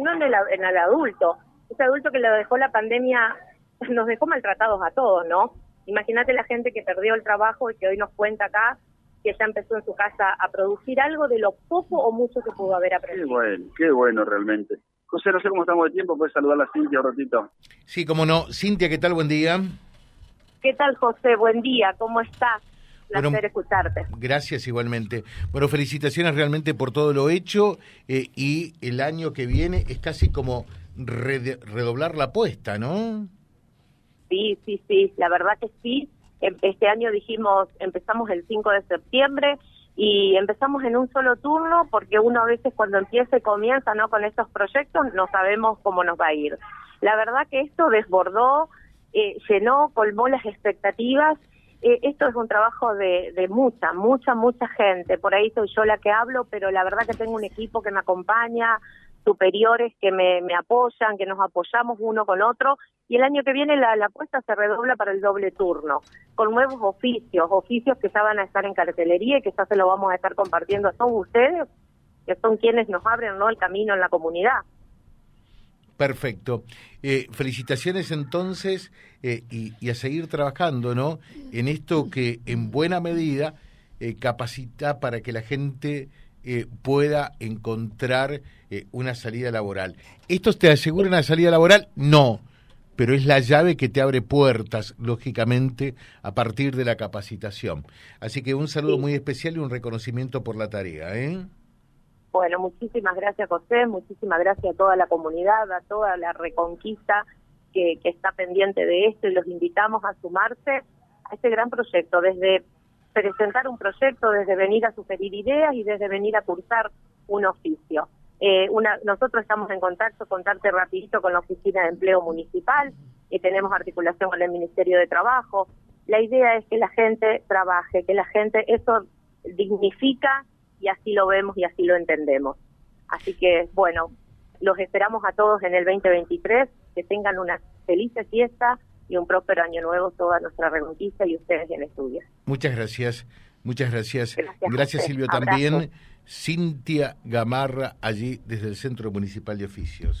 sino en el, en el adulto. Ese adulto que lo dejó la pandemia, nos dejó maltratados a todos, ¿no? Imagínate la gente que perdió el trabajo y que hoy nos cuenta acá que ya empezó en su casa a producir algo de lo poco o mucho que pudo haber aprendido. Qué bueno, qué bueno realmente. José, no sé cómo estamos de tiempo, puedes saludar a Cintia un ratito. Sí, cómo no. Cintia, ¿qué tal? Buen día. ¿Qué tal, José? Buen día, ¿cómo estás? Placer escucharte. Gracias igualmente. Bueno, felicitaciones realmente por todo lo hecho eh, y el año que viene es casi como redoblar la apuesta, ¿no? Sí, sí, sí, la verdad que sí. Em, este año dijimos, empezamos el 5 de septiembre y empezamos en un solo turno porque uno a veces cuando empieza y comienza no con estos proyectos no sabemos cómo nos va a ir. La verdad que esto desbordó, eh, llenó, colmó las expectativas. Eh, esto es un trabajo de, de mucha, mucha, mucha gente. Por ahí soy yo la que hablo, pero la verdad que tengo un equipo que me acompaña, superiores que me, apoyan, que nos apoyamos uno con otro, y el año que viene la, la apuesta se redobla para el doble turno, con nuevos oficios, oficios que ya van a estar en cartelería y que ya se lo vamos a estar compartiendo a todos ustedes, que son quienes nos abren ¿no? el camino en la comunidad. Perfecto. Eh, felicitaciones entonces eh, y, a seguir trabajando ¿no? en esto que en buena medida eh, capacita para que la gente eh, pueda encontrar una salida laboral. ¿Esto te asegura una salida laboral? No, pero es la llave que te abre puertas, lógicamente, a partir de la capacitación. Así que un saludo muy especial y un reconocimiento por la tarea. ¿eh? Bueno, muchísimas gracias José, muchísimas gracias a toda la comunidad, a toda la reconquista que, que está pendiente de esto y los invitamos a sumarse a este gran proyecto desde presentar un proyecto, desde venir a sugerir ideas y desde venir a cursar un oficio. Eh, una, nosotros estamos en contacto, contarte rapidito con la Oficina de Empleo Municipal, y tenemos articulación con el Ministerio de Trabajo. La idea es que la gente trabaje, que la gente eso dignifica y así lo vemos y así lo entendemos. Así que, bueno, los esperamos a todos en el 2023, que tengan una feliz fiesta y un próspero año nuevo toda nuestra reconquista y ustedes en estudio. Muchas gracias, muchas gracias. Gracias, Silvio también. Cintia Gamarra, allí desde el Centro Municipal de Oficios